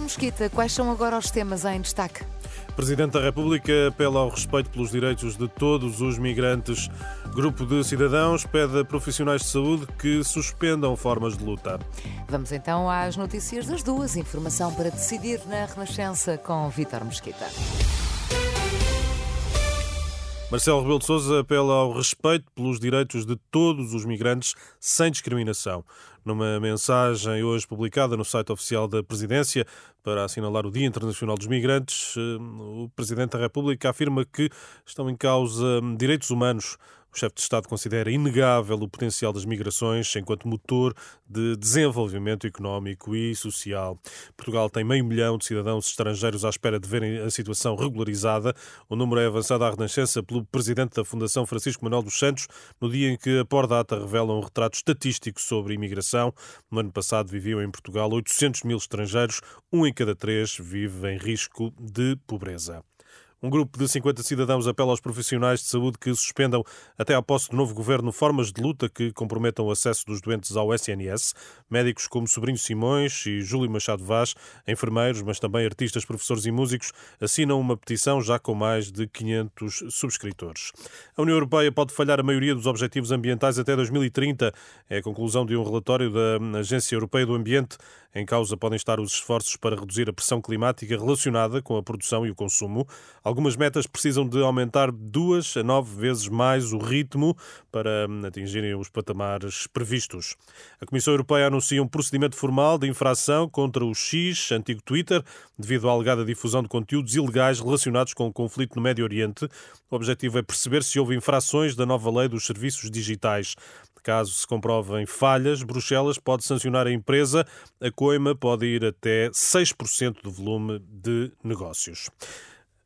Vitor Mosquita, quais são agora os temas em destaque? Presidente da República apela ao respeito pelos direitos de todos os migrantes. Grupo de cidadãos pede a profissionais de saúde que suspendam formas de luta. Vamos então às notícias das duas. Informação para decidir na Renascença com Vitor Mosquita. Marcelo Rebelo de Sousa apela ao respeito pelos direitos de todos os migrantes sem discriminação. Numa mensagem hoje publicada no site oficial da Presidência para assinalar o Dia Internacional dos Migrantes, eh, o Presidente da República afirma que estão em causa direitos humanos o chefe de Estado considera inegável o potencial das migrações enquanto motor de desenvolvimento económico e social. Portugal tem meio milhão de cidadãos estrangeiros à espera de verem a situação regularizada. O número é avançado à Renascença pelo presidente da Fundação Francisco Manuel dos Santos, no dia em que a Pordata revela um retrato estatístico sobre a imigração. No ano passado viviam em Portugal 800 mil estrangeiros, um em cada três vive em risco de pobreza. Um grupo de 50 cidadãos apela aos profissionais de saúde que suspendam até à posse do novo governo formas de luta que comprometam o acesso dos doentes ao SNS. Médicos como Sobrinho Simões e Júlio Machado Vaz, enfermeiros, mas também artistas, professores e músicos, assinam uma petição já com mais de 500 subscritores. A União Europeia pode falhar a maioria dos objetivos ambientais até 2030. É a conclusão de um relatório da Agência Europeia do Ambiente. Em causa podem estar os esforços para reduzir a pressão climática relacionada com a produção e o consumo. Algumas metas precisam de aumentar duas a nove vezes mais o ritmo para atingirem os patamares previstos. A Comissão Europeia anuncia um procedimento formal de infração contra o X, antigo Twitter, devido à alegada difusão de conteúdos ilegais relacionados com o conflito no Médio Oriente. O objetivo é perceber se houve infrações da nova lei dos serviços digitais. Caso se comprovem falhas, Bruxelas pode sancionar a empresa. A coima pode ir até 6% do volume de negócios.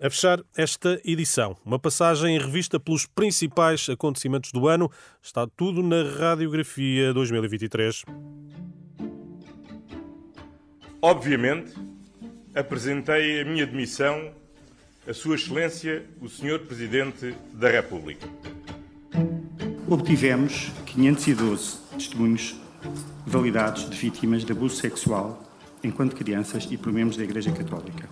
A fechar esta edição, uma passagem em revista pelos principais acontecimentos do ano. Está tudo na Radiografia 2023. Obviamente, apresentei a minha demissão a Sua Excelência, o Sr. Presidente da República. Obtivemos 512 testemunhos validados de vítimas de abuso sexual enquanto crianças e por membros da Igreja Católica.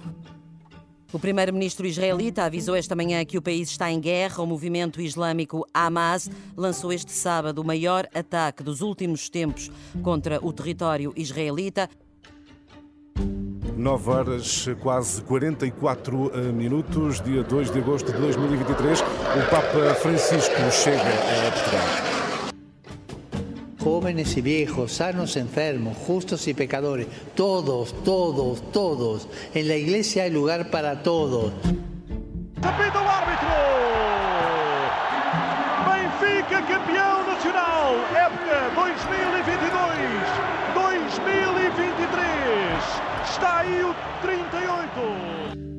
O primeiro-ministro israelita avisou esta manhã que o país está em guerra. O movimento islâmico Hamas lançou este sábado o maior ataque dos últimos tempos contra o território israelita. 9 horas, quase 44 eh, minutos, dia 2 de agosto de 2023. O Papa Francisco chega a Portugal. Jóvenes y viejos, sanos, enfermos, justos y pecadores, todos, todos, todos. En la iglesia hay lugar para todos. Apita árbitro! Benfica campeão nacional, época 2022-2023. Está aí o 38.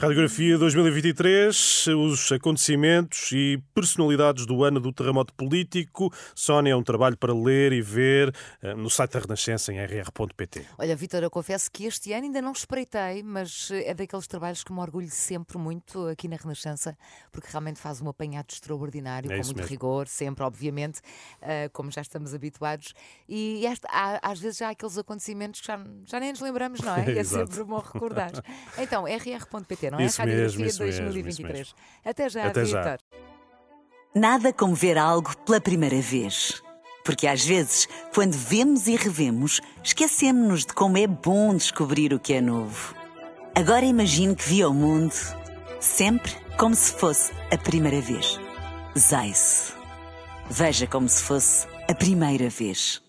Radiografia 2023, os acontecimentos e personalidades do ano do terremoto político. Sónia, é um trabalho para ler e ver eh, no site da Renascença em rr.pt. Olha, Vitor, eu confesso que este ano ainda não espreitei, mas é daqueles trabalhos que me orgulho sempre muito aqui na Renascença, porque realmente faz um apanhado extraordinário, É com muito mesmo. rigor, sempre, obviamente, eh, como já estamos habituados. E às vezes há aqueles acontecimentos que já, já nem nos lembramos, não é? E é sempre bom recordar. Então, rr.pt, não é? Isso mesmo, Radiografia isso mesmo, isso 2023. mesmo. Até já, Até já. Vitor. Nada como ver algo pela primeira vez. Porque às vezes, quando vemos e revemos, esquecemos-nos de como é bom descobrir o que é novo. Agora imagine que viu o mundo sempre como se fosse a primeira vez. Zais. Veja como se fosse a primeira vez.